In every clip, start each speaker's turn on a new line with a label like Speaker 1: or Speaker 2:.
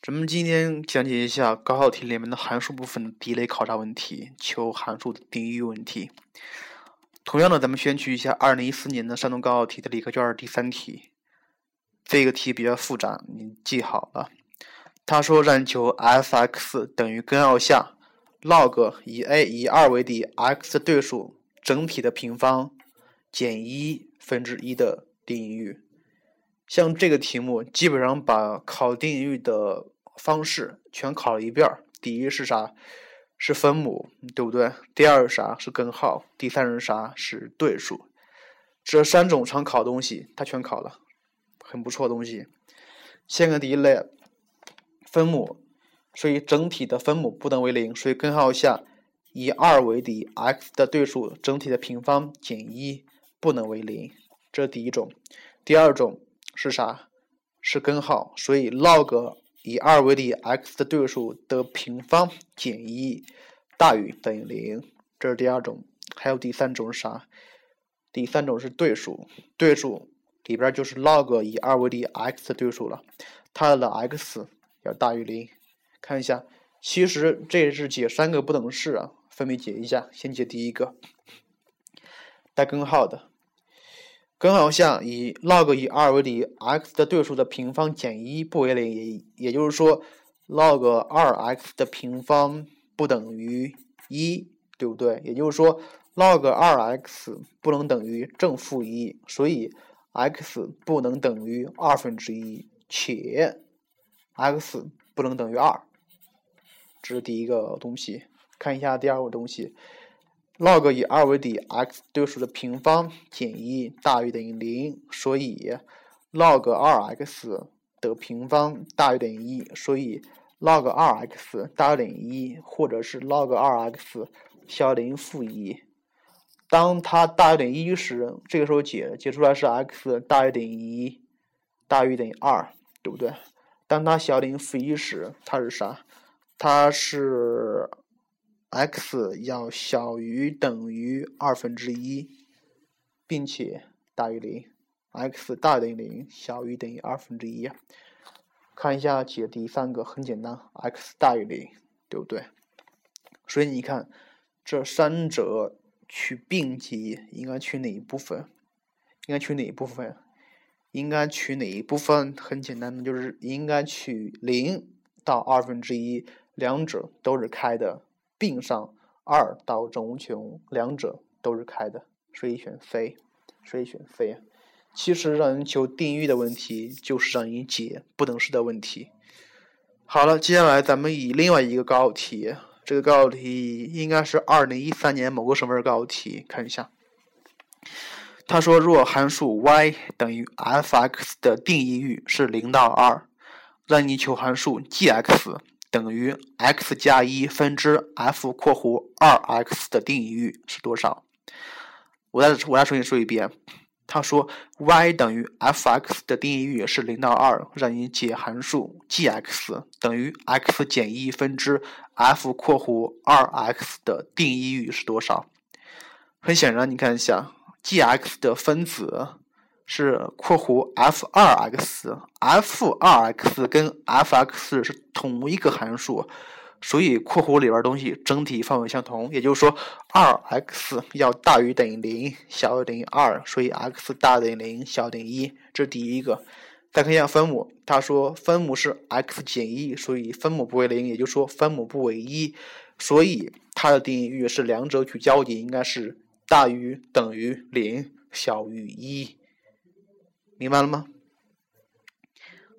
Speaker 1: 咱们今天讲解一下高考题里面的函数部分的第一类考察问题，求函数的定义问题。同样的，咱们选取一下二零一四年的山东高考题的理科卷第三题。这个题比较复杂，你记好了。他说让你求 f(x) 等于根号下 log 以 a 以二为底 x 的对数整体的平方减一分之一的定义域。像这个题目，基本上把考定义的方式全考了一遍。第一是啥？是分母，对不对？第二是啥？是根号。第三是啥？是对数。这三种常考东西，它全考了。很不错的东西。先看第一类，分母，所以整体的分母不等为零，所以根号下以二为底，x 的对数整体的平方减一不能为零，这是第一种。第二种是啥？是根号，所以 log 以二为底，x 的对数的平方减一大于等于零，这是第二种。还有第三种是啥？第三种是对数，对数。里边就是 log 以二为底 x 的对数了，它的 x 要大于零。看一下，其实这是解三个不等式啊，分别解一下。先解第一个，带根号的，根号下以 log 以二为底 x 的对数的平方减一不为零，也也就是说 log 二 x 的平方不等于一，对不对？也就是说 log 二 x 不能等于正负一，所以。x 不能等于二分之一，且 x 不能等于二，这是第一个东西。看一下第二个东西，log 以二为底，x 对数的平方减一大于等于零，所以 log 二 x 的平方大于等于一，所以 log 二 x 大于等于一，或者是 log 二 x 小于等于负一。当它大于等于一时，这个时候解解出来是 x 大于等于一，大于等于二，对不对？当它小于等于负一时，它是啥？它是 x 要小于等于二分之一，并且大于零。x 大于等于零，小于等于二分之一。看一下解第三个，很简单，x 大于零，对不对？所以你看这三者。取并集应该取哪一部分？应该取哪一部分？应该取哪一部分？很简单的，就是应该取零到二分之一，两者都是开的，并上二到正无穷，两者都是开的，所以选 C，所以选 C。其实让人求定义的问题，就是让你解不等式的问题。好了，接下来咱们以另外一个高考题。这个高考题应该是二零一三年某个省份的高考题，看一下。他说，若函数 y 等于 f(x) 的定义域是零到二，让你求函数 g(x) 等于 x 加一分之 f（ 括弧二 x） 的定义域是多少？我再我再重新说一遍。他说，y 等于 f(x) 的定义域是零到二，让你解函数 g(x) 等于 x 减一分之 f（ 括弧二 x） 的定义域是多少？很显然，你看一下，g(x) 的分子是括弧 f 二 x，f 二 x 跟 f(x) 是同一个函数。所以括弧里边东西整体范围相同，也就是说，二 x 要大于等于零，小于等于二，所以 x 大于等于零，小于等于一，这是第一个。再看一下分母，他说分母是 x 减一，所以分母不为零，也就是说分母不为一，所以它的定义域是两者取交集，应该是大于等于零，小于一，明白了吗？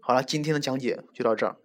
Speaker 1: 好了，今天的讲解就到这儿。